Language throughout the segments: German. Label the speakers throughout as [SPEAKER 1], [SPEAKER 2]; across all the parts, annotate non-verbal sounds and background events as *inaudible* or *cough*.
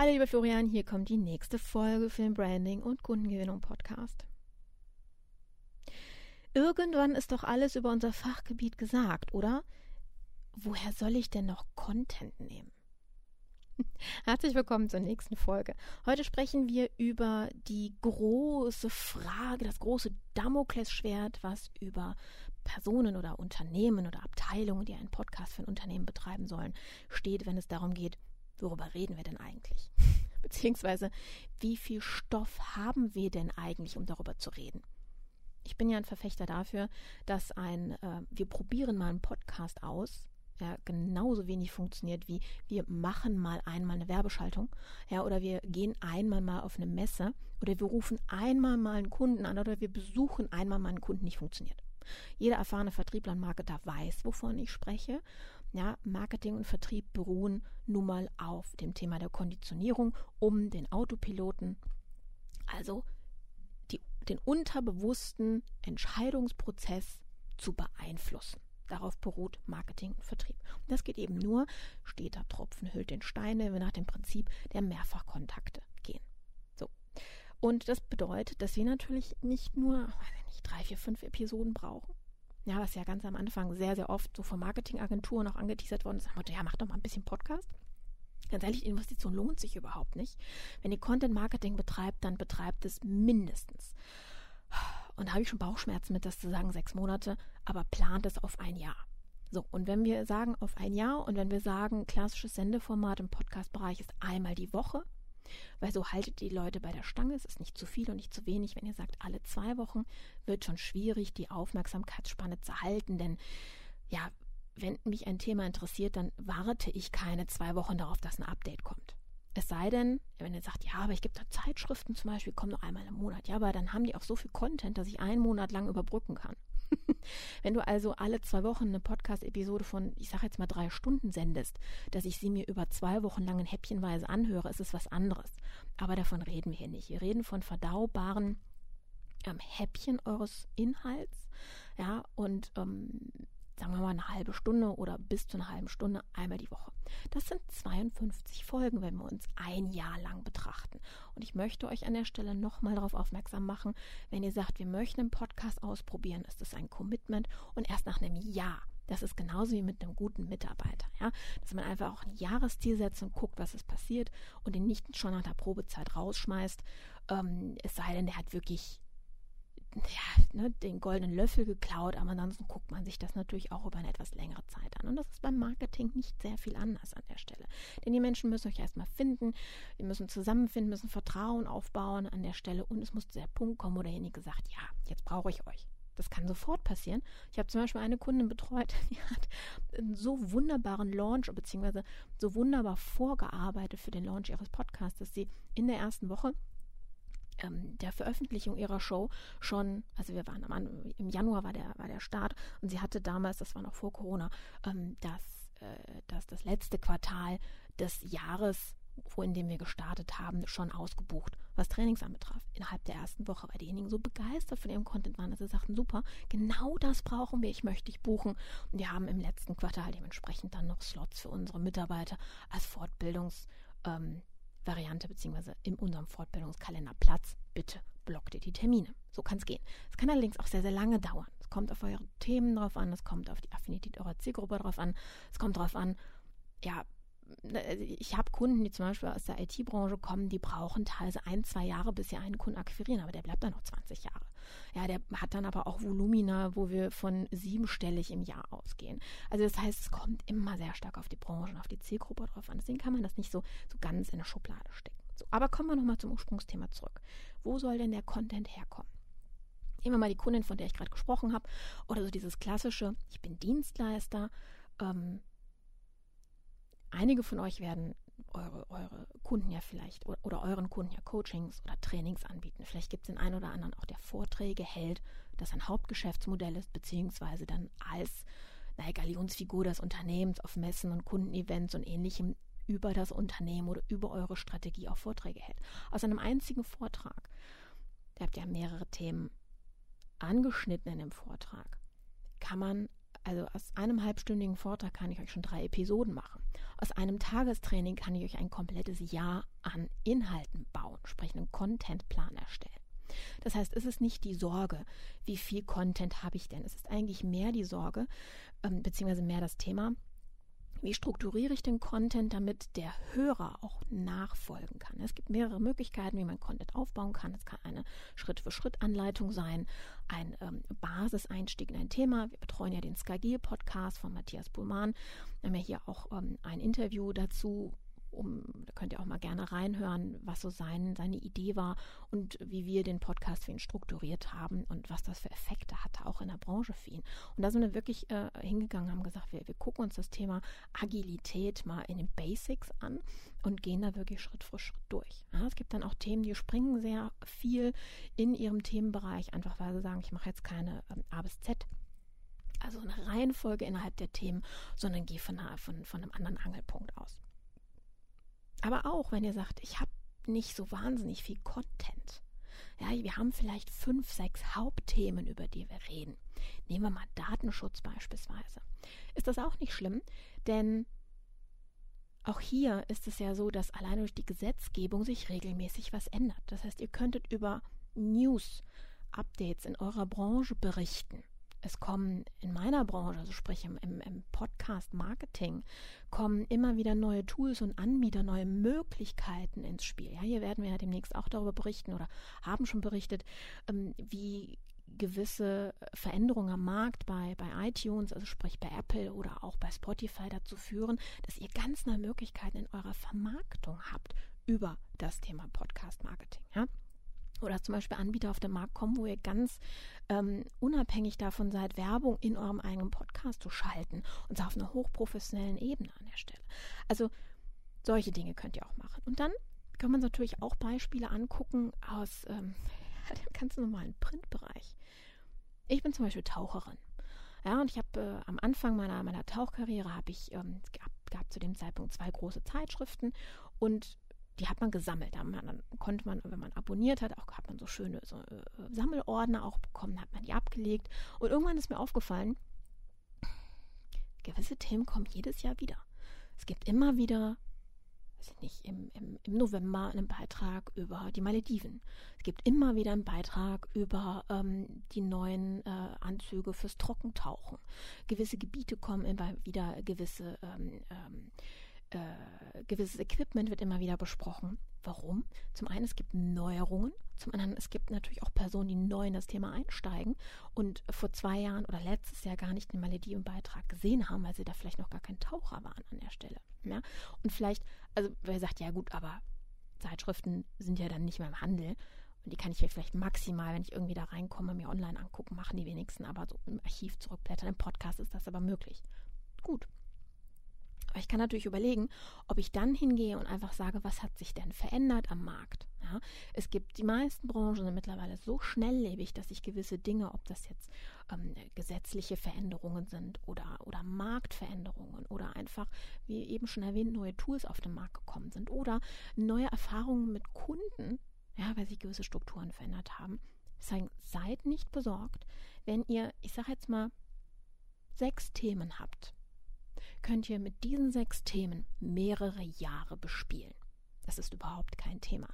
[SPEAKER 1] Hallo liebe Florian, hier kommt die nächste Folge für den Branding und Kundengewinnung Podcast. Irgendwann ist doch alles über unser Fachgebiet gesagt, oder? Woher soll ich denn noch Content nehmen? *laughs* Herzlich willkommen zur nächsten Folge. Heute sprechen wir über die große Frage, das große Damoklesschwert, was über Personen oder Unternehmen oder Abteilungen, die einen Podcast für ein Unternehmen betreiben sollen, steht, wenn es darum geht, worüber reden wir denn eigentlich? *laughs* Beziehungsweise, wie viel Stoff haben wir denn eigentlich, um darüber zu reden? Ich bin ja ein Verfechter dafür, dass ein, äh, wir probieren mal einen Podcast aus, ja, genauso wenig funktioniert wie wir machen mal einmal eine Werbeschaltung, ja, oder wir gehen einmal mal auf eine Messe oder wir rufen einmal mal einen Kunden an oder wir besuchen einmal mal einen Kunden nicht funktioniert. Jeder erfahrene Vertriebler und Marketer weiß, wovon ich spreche. Ja, Marketing und Vertrieb beruhen nun mal auf dem Thema der Konditionierung, um den Autopiloten, also die, den unterbewussten Entscheidungsprozess zu beeinflussen. Darauf beruht Marketing und Vertrieb. Und das geht eben nur, steter Tropfen hüllt den Stein, wenn wir nach dem Prinzip der Mehrfachkontakte gehen. So. Und das bedeutet, dass wir natürlich nicht nur, weiß ich nicht, drei, vier, fünf Episoden brauchen. Ja, was ja ganz am Anfang sehr, sehr oft so von Marketingagenturen auch angeteasert worden ist. Ja, mach doch mal ein bisschen Podcast. Ganz ehrlich, Investition lohnt sich überhaupt nicht. Wenn ihr Content Marketing betreibt, dann betreibt es mindestens und da habe ich schon Bauchschmerzen mit, das zu sagen, sechs Monate, aber plant es auf ein Jahr. So, und wenn wir sagen auf ein Jahr und wenn wir sagen, klassisches Sendeformat im Podcast-Bereich ist einmal die Woche, weil so haltet die Leute bei der Stange, es ist nicht zu viel und nicht zu wenig. Wenn ihr sagt, alle zwei Wochen, wird schon schwierig, die Aufmerksamkeitsspanne zu halten, denn ja, wenn mich ein Thema interessiert, dann warte ich keine zwei Wochen darauf, dass ein Update kommt. Es sei denn, wenn ihr sagt, ja, aber ich gebe da Zeitschriften zum Beispiel, kommen nur einmal im Monat. Ja, aber dann haben die auch so viel Content, dass ich einen Monat lang überbrücken kann. *laughs* wenn du also alle zwei Wochen eine Podcast-Episode von, ich sage jetzt mal drei Stunden sendest, dass ich sie mir über zwei Wochen lang in Häppchenweise anhöre, ist es was anderes. Aber davon reden wir hier nicht. Wir reden von verdaubaren ähm, Häppchen eures Inhalts. Ja, und ähm, sagen wir mal eine halbe Stunde oder bis zu einer halben Stunde einmal die Woche. Das sind 52 Folgen, wenn wir uns ein Jahr lang betrachten. Und ich möchte euch an der Stelle nochmal darauf aufmerksam machen, wenn ihr sagt, wir möchten einen Podcast ausprobieren, ist das ein Commitment und erst nach einem Jahr. Das ist genauso wie mit einem guten Mitarbeiter, ja, dass man einfach auch ein Jahresziel setzt und guckt, was ist passiert und ihn nicht schon nach der Probezeit rausschmeißt. Ähm, es sei denn, der hat wirklich ja, ne, den goldenen Löffel geklaut, aber ansonsten guckt man sich das natürlich auch über eine etwas längere Zeit an. Und das ist beim Marketing nicht sehr viel anders an der Stelle. Denn die Menschen müssen euch erstmal finden, die müssen zusammenfinden, müssen Vertrauen aufbauen an der Stelle und es muss zu der Punkt kommen, wo derjenige sagt, ja, jetzt brauche ich euch. Das kann sofort passieren. Ich habe zum Beispiel eine Kundin betreut, *laughs* die hat einen so wunderbaren Launch, beziehungsweise so wunderbar vorgearbeitet für den Launch ihres Podcasts, dass sie in der ersten Woche ähm, der Veröffentlichung ihrer Show schon, also wir waren am, im Januar war der, war der Start und sie hatte damals, das war noch vor Corona, ähm, das, äh, das, das letzte Quartal des Jahres wo in dem wir gestartet haben, schon ausgebucht, was Trainings anbetraf. Innerhalb der ersten Woche, weil diejenigen so begeistert von ihrem Content waren, dass sie sagten, super, genau das brauchen wir, ich möchte dich buchen. Und wir haben im letzten Quartal dementsprechend dann noch Slots für unsere Mitarbeiter als Fortbildungs- ähm, Variante beziehungsweise in unserem Fortbildungskalender Platz. Bitte blockt ihr die Termine. So kann es gehen. Es kann allerdings auch sehr, sehr lange dauern. Es kommt auf eure Themen drauf an, es kommt auf die Affinität eurer Zielgruppe drauf an, es kommt drauf an, ja, ich habe Kunden, die zum Beispiel aus der IT-Branche kommen, die brauchen teilweise ein, zwei Jahre, bis sie einen Kunden akquirieren, aber der bleibt dann noch 20 Jahre. Ja, der hat dann aber auch Volumina, wo wir von siebenstellig im Jahr ausgehen. Also das heißt, es kommt immer sehr stark auf die Branche und auf die Zielgruppe drauf an. Deswegen kann man das nicht so, so ganz in eine Schublade stecken. So, aber kommen wir nochmal zum Ursprungsthema zurück. Wo soll denn der Content herkommen? Nehmen wir mal die Kundin, von der ich gerade gesprochen habe, oder so dieses klassische, ich bin Dienstleister, ähm, Einige von euch werden eure, eure Kunden ja vielleicht oder, oder euren Kunden ja Coachings oder Trainings anbieten. Vielleicht gibt es den einen oder anderen auch, der Vorträge hält, das ein Hauptgeschäftsmodell ist, beziehungsweise dann als naja, Galionsfigur des Unternehmens auf Messen und Kundenevents und ähnlichem über das Unternehmen oder über eure Strategie auch Vorträge hält. Aus einem einzigen Vortrag, da habt ihr mehrere Themen angeschnitten in dem Vortrag, kann man also aus einem halbstündigen Vortrag kann ich euch schon drei Episoden machen. Aus einem Tagestraining kann ich euch ein komplettes Jahr an Inhalten bauen, sprich einen Contentplan erstellen. Das heißt, es ist nicht die Sorge, wie viel Content habe ich denn. Es ist eigentlich mehr die Sorge, ähm, beziehungsweise mehr das Thema, wie strukturiere ich den Content, damit der Hörer auch nachfolgen kann? Es gibt mehrere Möglichkeiten, wie man Content aufbauen kann. Es kann eine Schritt-für-Schritt-Anleitung sein, ein ähm, Basiseinstieg in ein Thema. Wir betreuen ja den Skagil-Podcast von Matthias Bullmann. Wir haben ja hier auch ähm, ein Interview dazu um, da könnt ihr auch mal gerne reinhören, was so sein, seine Idee war und wie wir den Podcast für ihn strukturiert haben und was das für Effekte hatte, auch in der Branche für ihn. Und da sind wir wirklich äh, hingegangen, haben gesagt, wir, wir gucken uns das Thema Agilität mal in den Basics an und gehen da wirklich Schritt für Schritt durch. Ja, es gibt dann auch Themen, die springen sehr viel in ihrem Themenbereich, einfach weil sie sagen, ich mache jetzt keine ähm, A bis Z also eine Reihenfolge innerhalb der Themen, sondern gehe von, von, von einem anderen Angelpunkt aus. Aber auch, wenn ihr sagt, ich habe nicht so wahnsinnig viel Content. Ja, wir haben vielleicht fünf, sechs Hauptthemen, über die wir reden. Nehmen wir mal Datenschutz beispielsweise. Ist das auch nicht schlimm, denn auch hier ist es ja so, dass allein durch die Gesetzgebung sich regelmäßig was ändert. Das heißt, ihr könntet über News, Updates in eurer Branche berichten es kommen in meiner Branche, also sprich im, im, im Podcast-Marketing, kommen immer wieder neue Tools und Anbieter, neue Möglichkeiten ins Spiel. Ja, hier werden wir ja demnächst auch darüber berichten oder haben schon berichtet, ähm, wie gewisse Veränderungen am Markt bei, bei iTunes, also sprich bei Apple oder auch bei Spotify dazu führen, dass ihr ganz neue Möglichkeiten in eurer Vermarktung habt über das Thema Podcast Marketing. Ja? Oder zum Beispiel Anbieter auf den Markt kommen, wo ihr ganz ähm, unabhängig davon seid, Werbung in eurem eigenen Podcast zu schalten und zwar auf einer hochprofessionellen Ebene an der Stelle. Also solche Dinge könnt ihr auch machen. Und dann kann man natürlich auch Beispiele angucken aus ähm, dem ganz normalen Printbereich. Ich bin zum Beispiel Taucherin. Ja, und ich habe äh, am Anfang meiner, meiner Tauchkarriere habe ich, ähm, gab, gab zu dem Zeitpunkt zwei große Zeitschriften und die hat man gesammelt. Da man, dann konnte man, wenn man abonniert hat, auch hat man so schöne so, äh, Sammelordner auch bekommen, hat man die abgelegt. Und irgendwann ist mir aufgefallen, gewisse Themen kommen jedes Jahr wieder. Es gibt immer wieder, weiß ich nicht, im, im, im November einen Beitrag über die Malediven. Es gibt immer wieder einen Beitrag über ähm, die neuen äh, Anzüge fürs Trockentauchen. Gewisse Gebiete kommen immer wieder gewisse ähm, ähm, äh, gewisses Equipment wird immer wieder besprochen. Warum? Zum einen, es gibt Neuerungen. Zum anderen, es gibt natürlich auch Personen, die neu in das Thema einsteigen und vor zwei Jahren oder letztes Jahr gar nicht den Malediven-Beitrag gesehen haben, weil sie da vielleicht noch gar kein Taucher waren an der Stelle. Ja? Und vielleicht, also wer sagt, ja gut, aber Zeitschriften sind ja dann nicht mehr im Handel. Und die kann ich mir vielleicht maximal, wenn ich irgendwie da reinkomme, mir online angucken, machen die wenigsten, aber so im Archiv zurückblättern. Im Podcast ist das aber möglich. Gut, aber ich kann natürlich überlegen, ob ich dann hingehe und einfach sage, was hat sich denn verändert am Markt? Ja, es gibt die meisten Branchen sind mittlerweile so schnelllebig, dass sich gewisse Dinge, ob das jetzt ähm, gesetzliche Veränderungen sind oder, oder Marktveränderungen oder einfach, wie eben schon erwähnt, neue Tools auf den Markt gekommen sind oder neue Erfahrungen mit Kunden, ja, weil sich gewisse Strukturen verändert haben. Deswegen seid nicht besorgt, wenn ihr, ich sage jetzt mal, sechs Themen habt, könnt ihr mit diesen sechs Themen mehrere Jahre bespielen. Das ist überhaupt kein Thema.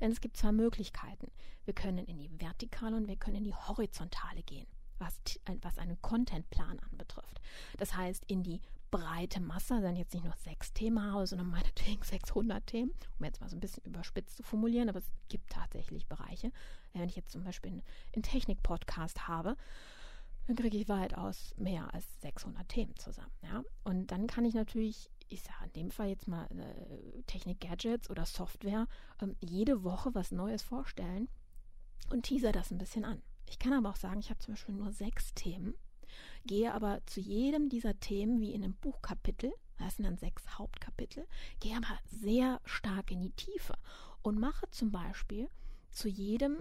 [SPEAKER 1] Denn es gibt zwei Möglichkeiten. Wir können in die vertikale und wir können in die horizontale gehen, was, was einen Contentplan anbetrifft. Das heißt, in die breite Masse, dann jetzt nicht nur sechs Themen habe, sondern meinetwegen *laughs* 600 Themen, um jetzt mal so ein bisschen überspitzt zu formulieren, aber es gibt tatsächlich Bereiche. Wenn ich jetzt zum Beispiel einen Technik-Podcast habe, dann kriege ich weitaus mehr als 600 Themen zusammen. Ja? Und dann kann ich natürlich, ich sage in dem Fall jetzt mal äh, Technik-Gadgets oder Software, ähm, jede Woche was Neues vorstellen und teaser das ein bisschen an. Ich kann aber auch sagen, ich habe zum Beispiel nur sechs Themen, gehe aber zu jedem dieser Themen wie in einem Buchkapitel, das sind dann sechs Hauptkapitel, gehe aber sehr stark in die Tiefe und mache zum Beispiel zu jedem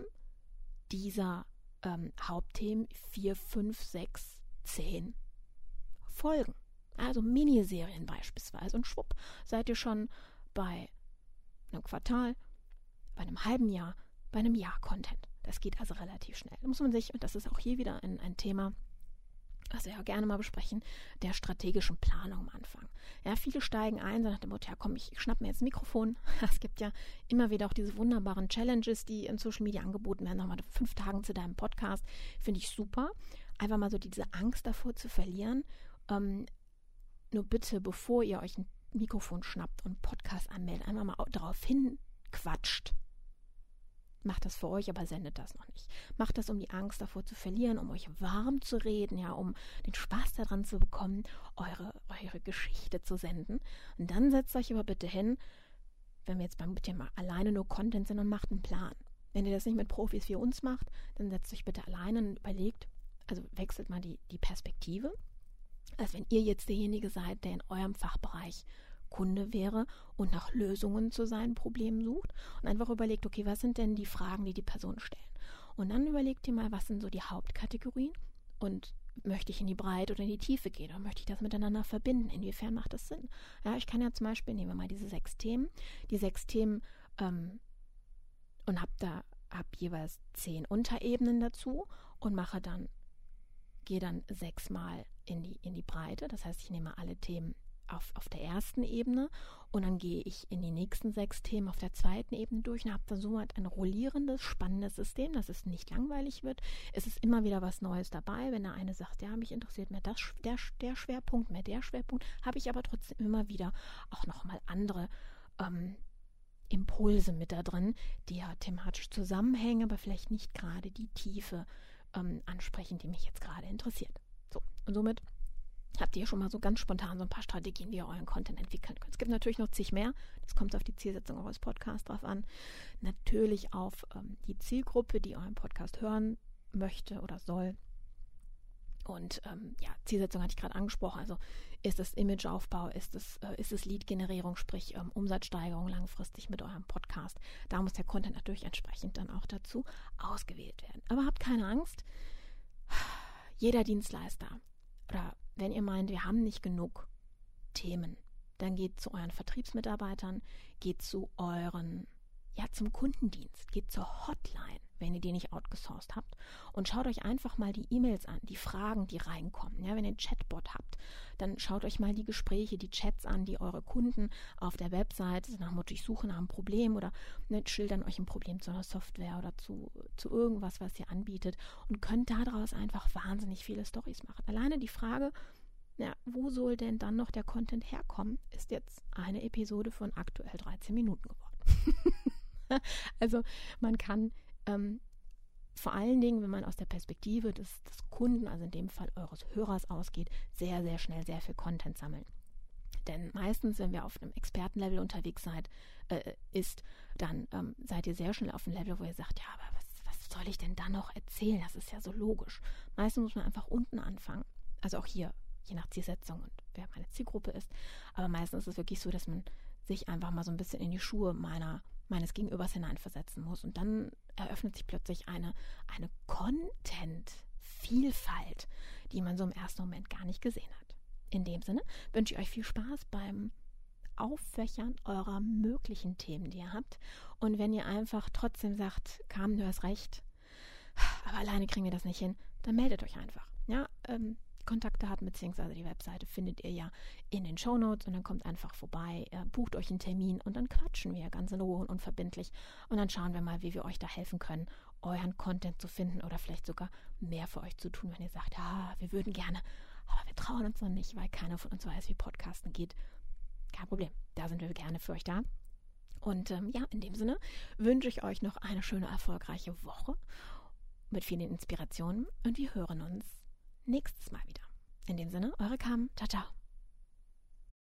[SPEAKER 1] dieser ähm, Hauptthemen 4, 5, 6, 10 Folgen. Also Miniserien beispielsweise. Und schwupp, seid ihr schon bei einem Quartal, bei einem halben Jahr, bei einem Jahr Content. Das geht also relativ schnell. Da muss man sich, und das ist auch hier wieder ein, ein Thema, was wir ja gerne mal besprechen, der strategischen Planung am Anfang. Ja, viele steigen ein, so nach dem Motto, ja komm, ich, ich schnapp mir jetzt ein Mikrofon. *laughs* Es gibt ja immer wieder auch diese wunderbaren Challenges, die in Social Media angeboten werden, nochmal fünf Tagen zu deinem Podcast. Finde ich super. Einfach mal so diese Angst davor zu verlieren. Ähm, nur bitte, bevor ihr euch ein Mikrofon schnappt und Podcast anmeldet, einfach mal darauf hinquatscht Macht das für euch, aber sendet das noch nicht. Macht das, um die Angst davor zu verlieren, um euch warm zu reden, ja, um den Spaß daran zu bekommen, eure, eure Geschichte zu senden. Und dann setzt euch aber bitte hin, wenn wir jetzt beim Thema alleine nur Content sind und macht einen Plan. Wenn ihr das nicht mit Profis wie uns macht, dann setzt euch bitte alleine und überlegt, also wechselt mal die, die Perspektive. Als wenn ihr jetzt derjenige seid, der in eurem Fachbereich Kunde wäre und nach Lösungen zu seinen Problemen sucht und einfach überlegt, okay, was sind denn die Fragen, die die Person stellen? Und dann überlegt ihr mal, was sind so die Hauptkategorien und möchte ich in die Breite oder in die Tiefe gehen oder möchte ich das miteinander verbinden? Inwiefern macht das Sinn? Ja, ich kann ja zum Beispiel, nehmen wir mal diese sechs Themen, die sechs Themen ähm, und habe da hab jeweils zehn Unterebenen dazu und mache dann, gehe dann sechsmal in die, in die Breite. Das heißt, ich nehme alle Themen auf, auf der ersten Ebene und dann gehe ich in die nächsten sechs Themen auf der zweiten Ebene durch und habe dann somit ein rollierendes, spannendes System, dass es nicht langweilig wird. Es ist immer wieder was Neues dabei. Wenn der eine sagt, ja, mich interessiert mehr das, der, der Schwerpunkt, mehr der Schwerpunkt, habe ich aber trotzdem immer wieder auch nochmal andere ähm, Impulse mit da drin, die ja thematisch zusammenhängen, aber vielleicht nicht gerade die Tiefe ähm, ansprechen, die mich jetzt gerade interessiert. So, und somit habt ihr schon mal so ganz spontan so ein paar Strategien, wie ihr euren Content entwickeln könnt. Es gibt natürlich noch zig mehr. Das kommt auf die Zielsetzung eures Podcasts drauf an. Natürlich auf ähm, die Zielgruppe, die euren Podcast hören möchte oder soll. Und ähm, ja, Zielsetzung hatte ich gerade angesprochen. Also ist es Imageaufbau, ist es, äh, ist es Lead-Generierung, sprich ähm, Umsatzsteigerung langfristig mit eurem Podcast. Da muss der Content natürlich entsprechend dann auch dazu ausgewählt werden. Aber habt keine Angst. Jeder Dienstleister oder wenn ihr meint, wir haben nicht genug Themen, dann geht zu euren Vertriebsmitarbeitern, geht zu euren, ja, zum Kundendienst, geht zur Hotline, wenn ihr die nicht outgesourced habt und schaut euch einfach mal die E-Mails an, die Fragen, die reinkommen. Ja, wenn ihr einen Chatbot habt, dann schaut euch mal die Gespräche, die Chats an, die eure Kunden auf der Website nach dem Motto, ich suche nach einem Problem oder ne, schildern euch ein Problem zu einer Software oder zu, zu irgendwas, was ihr anbietet und könnt daraus einfach wahnsinnig viele Stories machen. Alleine die Frage, ja, wo soll denn dann noch der Content herkommen, ist jetzt eine Episode von aktuell 13 Minuten geworden. *laughs* also man kann ähm, vor allen Dingen, wenn man aus der Perspektive des, des Kunden, also in dem Fall eures Hörers ausgeht, sehr, sehr schnell sehr viel Content sammeln. Denn meistens, wenn wir auf einem Expertenlevel unterwegs seid, äh, ist, dann ähm, seid ihr sehr schnell auf einem Level, wo ihr sagt, ja, aber was, was soll ich denn da noch erzählen? Das ist ja so logisch. Meistens muss man einfach unten anfangen. Also auch hier, je nach Zielsetzung und wer meine Zielgruppe ist. Aber meistens ist es wirklich so, dass man sich einfach mal so ein bisschen in die Schuhe meiner meines Gegenübers hineinversetzen muss. Und dann eröffnet sich plötzlich eine, eine Content-Vielfalt, die man so im ersten Moment gar nicht gesehen hat. In dem Sinne wünsche ich euch viel Spaß beim Auffächern eurer möglichen Themen, die ihr habt. Und wenn ihr einfach trotzdem sagt, Carmen, du hast recht, aber alleine kriegen wir das nicht hin, dann meldet euch einfach. Ja, ähm, Kontaktdaten bzw. die Webseite findet ihr ja in den Show Notes und dann kommt einfach vorbei, äh, bucht euch einen Termin und dann quatschen wir ganz in Ruhe und unverbindlich und dann schauen wir mal, wie wir euch da helfen können, euren Content zu finden oder vielleicht sogar mehr für euch zu tun, wenn ihr sagt, ja, wir würden gerne, aber wir trauen uns noch nicht, weil keiner von uns weiß, wie Podcasten geht. Kein Problem, da sind wir gerne für euch da. Und ähm, ja, in dem Sinne wünsche ich euch noch eine schöne, erfolgreiche Woche mit vielen Inspirationen und wir hören uns nächstes Mal wieder. In dem Sinne, eure Kam. Ciao, ciao.